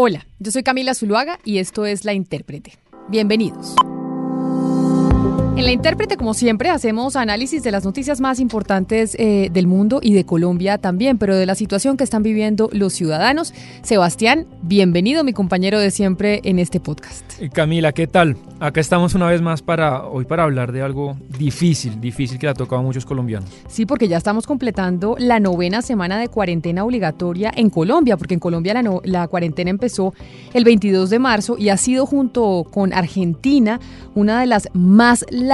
Hola, yo soy Camila Zuluaga y esto es La Intérprete. Bienvenidos. En La Intérprete, como siempre, hacemos análisis de las noticias más importantes eh, del mundo y de Colombia también, pero de la situación que están viviendo los ciudadanos. Sebastián, bienvenido, mi compañero de siempre en este podcast. Eh, Camila, ¿qué tal? Acá estamos una vez más para hoy para hablar de algo difícil, difícil que le ha tocado a muchos colombianos. Sí, porque ya estamos completando la novena semana de cuarentena obligatoria en Colombia, porque en Colombia la, no- la cuarentena empezó el 22 de marzo y ha sido junto con Argentina una de las más largas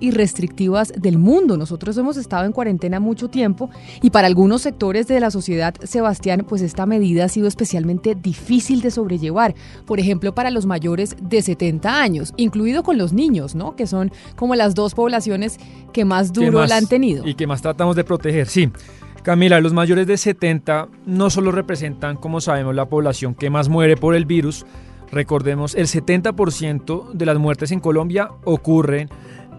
y restrictivas del mundo. Nosotros hemos estado en cuarentena mucho tiempo y para algunos sectores de la sociedad, Sebastián, pues esta medida ha sido especialmente difícil de sobrellevar. Por ejemplo, para los mayores de 70 años, incluido con los niños, ¿no? Que son como las dos poblaciones que más ¿Qué duro más- la han tenido. Y que más tratamos de proteger, sí. Camila, los mayores de 70 no solo representan, como sabemos, la población que más muere por el virus. Recordemos, el 70% de las muertes en Colombia ocurren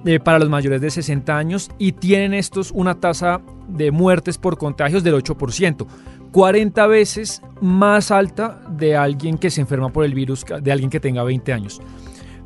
eh, para los mayores de 60 años y tienen estos una tasa de muertes por contagios del 8%. 40 veces más alta de alguien que se enferma por el virus, de alguien que tenga 20 años.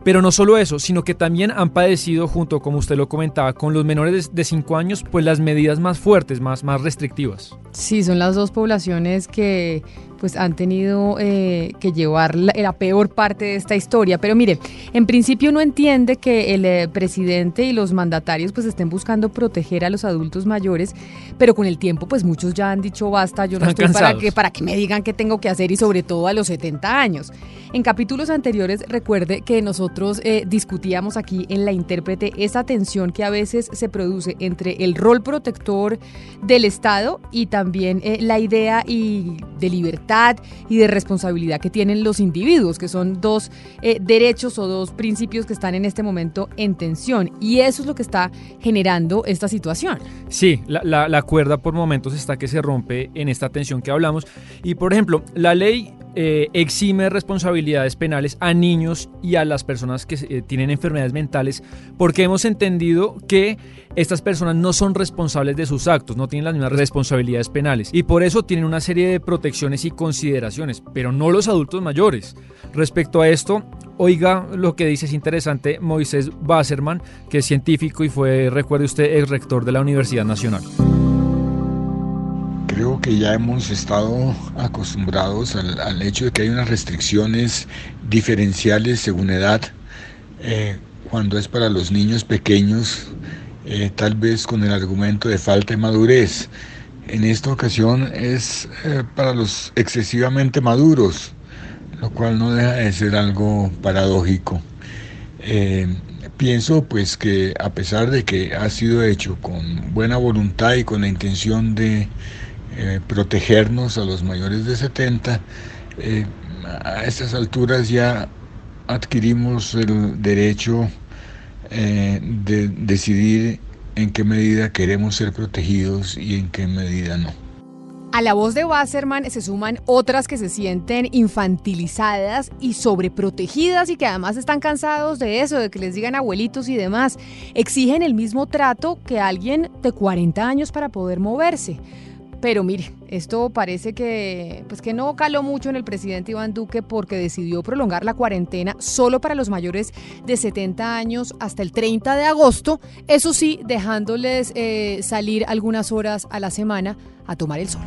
Pero no solo eso, sino que también han padecido, junto como usted lo comentaba, con los menores de 5 años, pues las medidas más fuertes, más, más restrictivas. Sí, son las dos poblaciones que pues han tenido eh, que llevar la, la peor parte de esta historia. Pero mire, en principio uno entiende que el eh, presidente y los mandatarios pues estén buscando proteger a los adultos mayores, pero con el tiempo pues muchos ya han dicho basta, yo no Están estoy para que, para que me digan qué tengo que hacer y sobre todo a los 70 años. En capítulos anteriores recuerde que nosotros eh, discutíamos aquí en la intérprete esa tensión que a veces se produce entre el rol protector del Estado y también eh, la idea y de libertad y de responsabilidad que tienen los individuos, que son dos eh, derechos o dos principios que están en este momento en tensión. Y eso es lo que está generando esta situación. Sí, la, la- la cuerda por momentos está que se rompe en esta tensión que hablamos. Y por ejemplo, la ley eh, exime responsabilidades penales a niños y a las personas que eh, tienen enfermedades mentales porque hemos entendido que estas personas no son responsables de sus actos, no tienen las mismas responsabilidades penales y por eso tienen una serie de protecciones y consideraciones, pero no los adultos mayores. Respecto a esto, oiga lo que dice es interesante Moisés Basserman, que es científico y fue, recuerde usted, el rector de la Universidad Nacional. Creo que ya hemos estado acostumbrados al, al hecho de que hay unas restricciones diferenciales según edad. Eh, cuando es para los niños pequeños, eh, tal vez con el argumento de falta de madurez. En esta ocasión es eh, para los excesivamente maduros, lo cual no deja de ser algo paradójico. Pienso pues que a pesar de que ha sido hecho con buena voluntad y con la intención de eh, protegernos a los mayores de 70, eh, a estas alturas ya adquirimos el derecho eh, de decidir en qué medida queremos ser protegidos y en qué medida no. A la voz de Wasserman se suman otras que se sienten infantilizadas y sobreprotegidas y que además están cansados de eso, de que les digan abuelitos y demás. Exigen el mismo trato que alguien de 40 años para poder moverse. Pero mire, esto parece que, pues que no caló mucho en el presidente Iván Duque porque decidió prolongar la cuarentena solo para los mayores de 70 años hasta el 30 de agosto, eso sí, dejándoles eh, salir algunas horas a la semana a tomar el sol.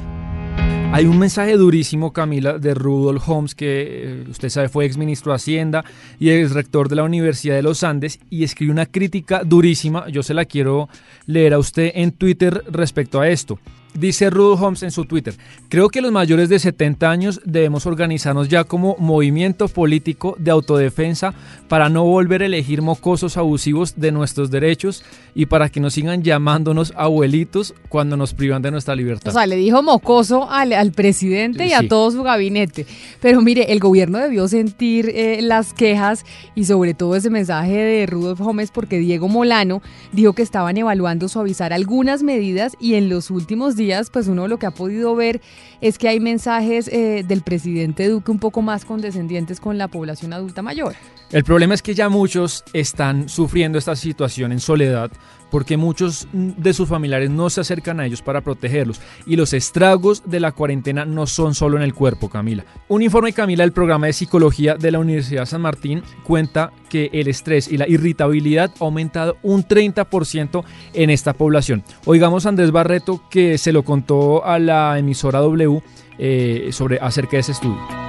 Hay un mensaje durísimo, Camila, de Rudolf Holmes, que eh, usted sabe fue exministro de Hacienda y ex rector de la Universidad de los Andes, y escribió una crítica durísima. Yo se la quiero leer a usted en Twitter respecto a esto. Dice Rudolf Holmes en su Twitter, creo que los mayores de 70 años debemos organizarnos ya como movimiento político de autodefensa para no volver a elegir mocosos abusivos de nuestros derechos y para que nos sigan llamándonos abuelitos cuando nos privan de nuestra libertad. O sea, le dijo mocoso al, al presidente y a Sí. todo su gabinete. Pero mire, el gobierno debió sentir eh, las quejas y sobre todo ese mensaje de Rudolf Gómez porque Diego Molano dijo que estaban evaluando suavizar algunas medidas y en los últimos días, pues uno lo que ha podido ver es que hay mensajes eh, del presidente Duque un poco más condescendientes con la población adulta mayor. El problema es que ya muchos están sufriendo esta situación en soledad porque muchos de sus familiares no se acercan a ellos para protegerlos y los estragos de la cuarentena no son solo en el cuerpo, Camila. Un informe, Camila, del programa de psicología de la Universidad San Martín cuenta que el estrés y la irritabilidad ha aumentado un 30% en esta población. Oigamos a Andrés Barreto que se lo contó a la emisora W eh, sobre acerca de ese estudio.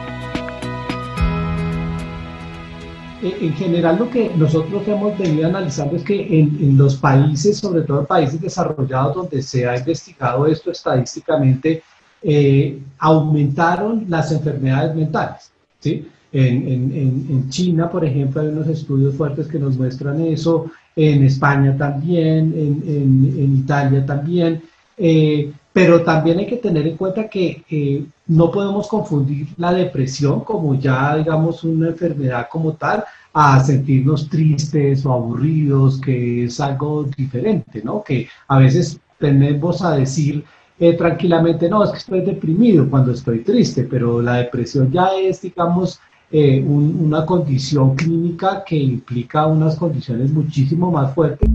En general lo que nosotros hemos venido analizando es que en, los países, sobre todo en países desarrollados donde se ha investigado esto estadísticamente, eh, aumentaron las enfermedades mentales. ¿sí? En, China, por ejemplo, hay unos estudios fuertes que nos muestran eso, en España también, en, Italia también, eh, pero también hay que tener en cuenta que eh, no podemos confundir la depresión como ya, digamos, una enfermedad como tal, a sentirnos tristes o aburridos, que es algo diferente, ¿no? Que a veces tendemos a decir eh, tranquilamente, no, es que estoy deprimido cuando estoy triste, pero la depresión ya es, digamos, eh, un, una condición clínica que implica unas condiciones muchísimo más fuertes.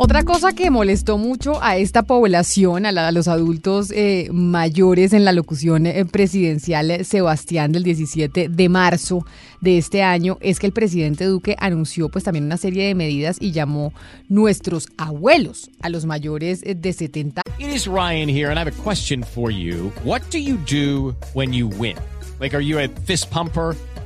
Otra cosa que molestó mucho a esta población, a, la, los adultos eh, mayores en la locución eh, presidencial eh, Sebastián del 17 de marzo de este año, es que el presidente Duque anunció pues también una serie de medidas y llamó nuestros abuelos a los mayores de 70. It is Ryan here and I have a question for you. What do you do when you win? Like, are you a fist pumper?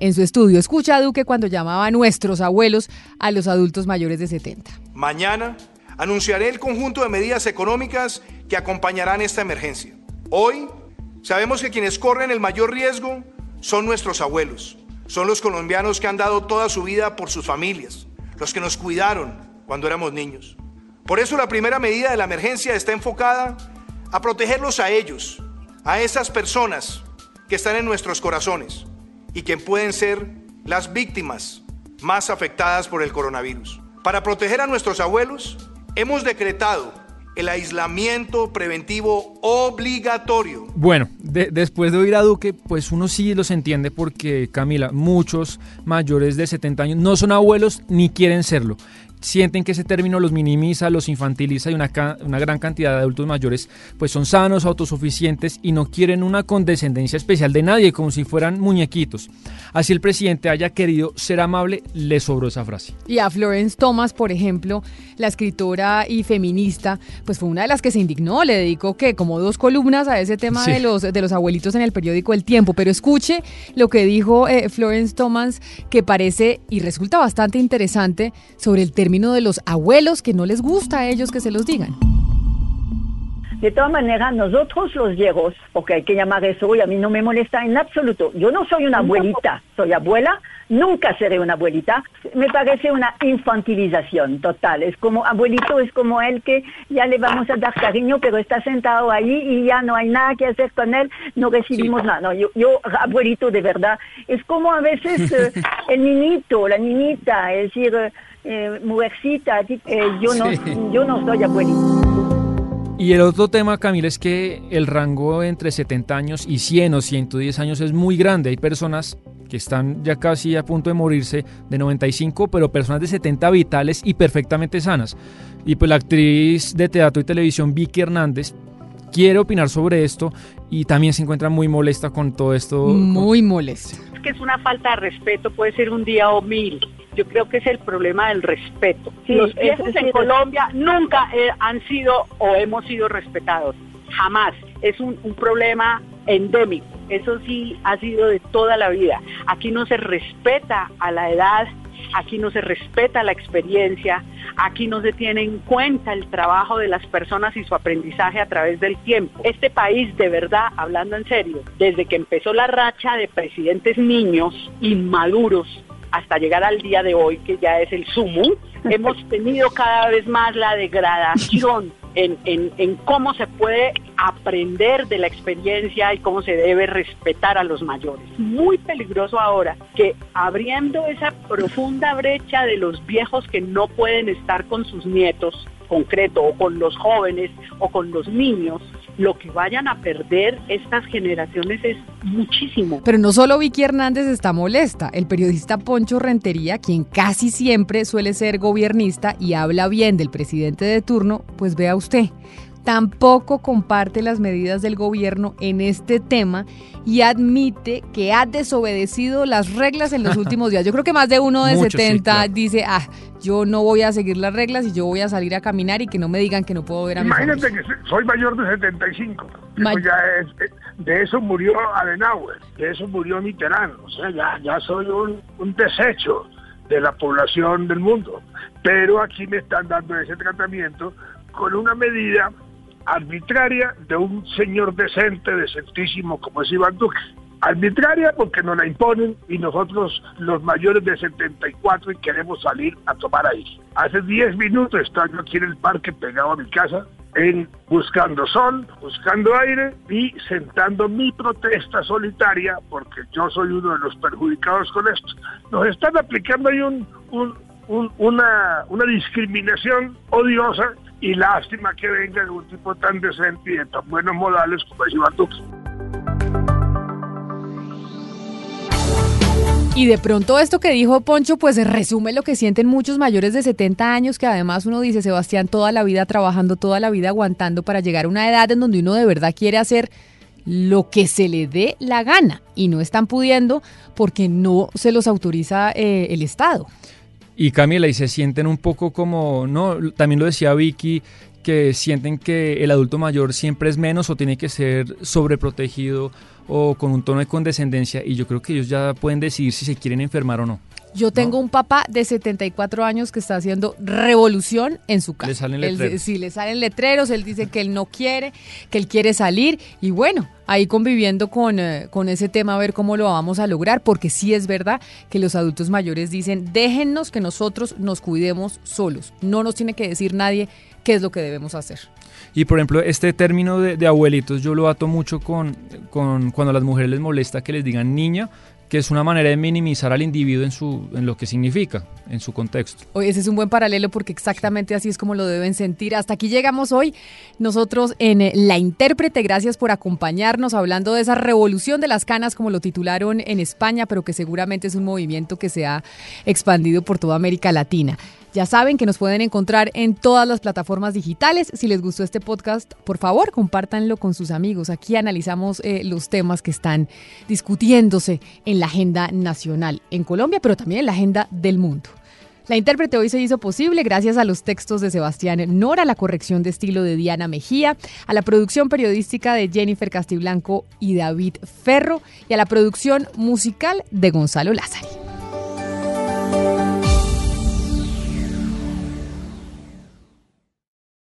en su estudio. Escucha a Duque cuando llamaba a nuestros abuelos a los adultos mayores de 70. Mañana anunciaré el conjunto de medidas económicas que acompañarán esta emergencia. Hoy sabemos que quienes corren el mayor riesgo son nuestros abuelos. Son los colombianos que han dado toda su vida por sus familias, los que nos cuidaron cuando éramos niños. Por eso la primera medida de la emergencia está enfocada a protegerlos a ellos, a esas personas que están en nuestros corazones y que pueden ser las víctimas más afectadas por el coronavirus. Para proteger a nuestros abuelos, hemos decretado el aislamiento preventivo obligatorio. Bueno, de- después de oír a Duque, pues uno sí los entiende porque, Camila, muchos mayores de 70 años no son abuelos ni quieren serlo. Sienten que ese término los minimiza, los infantiliza y una, una gran cantidad de adultos mayores pues son sanos, autosuficientes y no quieren una condescendencia especial de nadie, como si fueran muñequitos. Así el presidente haya querido ser amable, le sobró esa frase. Y a Florence Thomas, por ejemplo, la escritora y feminista, pues fue una de las que se indignó, le dedicó que como dos columnas a ese tema Sí. de, los, de los abuelitos en el periódico El Tiempo. Pero escuche lo que dijo eh, Florence Thomas, que parece y resulta bastante interesante sobre el término de los abuelos, que no les gusta a ellos que se los digan. De todas maneras, nosotros los viejos, porque hay que llamar eso, y a mí no me molesta en absoluto. Yo no soy una abuelita, soy abuela, nunca seré una abuelita. Me parece una infantilización total. Es como, abuelito es como el que ya le vamos a dar cariño, pero está sentado ahí y ya no hay nada que hacer con él, no recibimos nada. No, yo, yo, abuelito de verdad, es como a veces eh, el niñito, la niñita, es decir, eh, eh, mujercita, eh, yo, no, Sí. yo no soy abuelito. Y el otro tema, Camila, es que el rango entre 70 años y 100 o 110 años es muy grande. Hay personas que están ya casi a punto de morirse de 95, pero personas de 70 vitales y perfectamente sanas. Y pues la actriz de teatro y televisión Vicky Hernández quiere opinar sobre esto y también se encuentra muy molesta con todo esto. Muy molesta. Es que es una falta de respeto, puede ser un día o mil. Yo creo que es el problema del respeto. Sí, Los viejos sí en es- Colombia nunca eh, han sido o hemos sido respetados. Jamás. Es un, un problema endémico. Eso sí ha sido de toda la vida. Aquí no se respeta a la edad, aquí no se respeta la experiencia, aquí no se tiene en cuenta el trabajo de las personas y su aprendizaje a través del tiempo. Este país, de verdad, hablando en serio, desde que empezó la racha de presidentes niños inmaduros hasta llegar al día de hoy, que ya es el sumo, hemos tenido cada vez más la degradación en, en- en cómo se puede aprender de la experiencia y cómo se debe respetar a los mayores. Muy peligroso ahora que abriendo esa profunda brecha de los viejos que no pueden estar con sus nietos, concreto, o con los jóvenes, o con los niños, lo que vayan a perder estas generaciones es muchísimo. Pero no solo Vicky Hernández está molesta, el periodista Poncho Rentería, quien casi siempre suele ser gobiernista y habla bien del presidente de turno, pues vea usted, tampoco comparte las medidas del gobierno en este tema y admite que ha desobedecido las reglas en los últimos días. Yo creo que más de uno de Mucho, sí, 70 claro. dice, ah, yo no voy a seguir las reglas y yo voy a salir a caminar y que no me digan que no puedo ver a mis Imagínate amigos". que soy mayor de 75. Ma- ya es- eh, de eso murió Adenauer, de eso murió Mitterrand. O sea, ya, ya soy un, un desecho de la población del mundo. Pero aquí me están dando ese tratamiento con una medida arbitraria de un señor decente, decentísimo como es Iván Duque. Arbitraria porque nos la imponen y nosotros los mayores de 74 y queremos salir a tomar aire. Hace 10 minutos estaba yo aquí en el parque pegado a mi casa en buscando sol, buscando aire y sentando mi protesta solitaria porque yo soy uno de los perjudicados con esto. Nos están aplicando ahí un, un- un- una, una discriminación odiosa y lástima que venga de un tipo tan decente y de tan buenos modales como es Iván Duque. Y de pronto esto que dijo Poncho, pues resume lo que sienten muchos mayores de 70 años, que además uno dice, Sebastián, toda la vida trabajando, toda la vida aguantando para llegar a una edad en donde uno de verdad quiere hacer lo que se le dé la gana y no están pudiendo porque no se los autoriza eh, el Estado. Y Camila, y se sienten un poco como, no, también lo decía Vicky, que sienten que el adulto mayor siempre es menos o tiene que ser sobreprotegido o con un tono de condescendencia y yo creo que ellos ya pueden decidir si se quieren enfermar o no. Yo tengo un papá de 74 años que está haciendo revolución en su casa. Le salen Él- letreros. sí, le salen letreros, él dice que él no quiere, que él quiere salir y bueno, ahí conviviendo con, eh, con ese tema a ver cómo lo vamos a lograr, porque sí es verdad que los adultos mayores dicen, déjennos que nosotros nos cuidemos solos, no nos tiene que decir nadie qué es lo que debemos hacer. Y por ejemplo, este término de, de abuelitos yo lo ato mucho con, con cuando a las mujeres les molesta que les digan niña, que es una manera de minimizar al individuo en, su, en lo que significa, en su contexto. Oye, ese es un buen paralelo porque exactamente así es como lo deben sentir. Hasta aquí llegamos hoy nosotros en eh, La Intérprete. Gracias por acompañarnos hablando de esa revolución de las canas, como lo titularon en España, pero que seguramente es un movimiento que se ha expandido por toda América Latina. Ya saben que nos pueden encontrar en todas las plataformas digitales. Si les gustó este podcast, por favor, compártanlo con sus amigos. Aquí analizamos eh, los temas que están discutiéndose en la agenda nacional en Colombia, pero también en la agenda del mundo. La intérprete hoy se hizo posible gracias a los textos de Sebastián Nora, la corrección de estilo de Diana Mejía, a la producción periodística de Jennifer Castiblanco y David Ferro y a la producción musical de Gonzalo Lázari.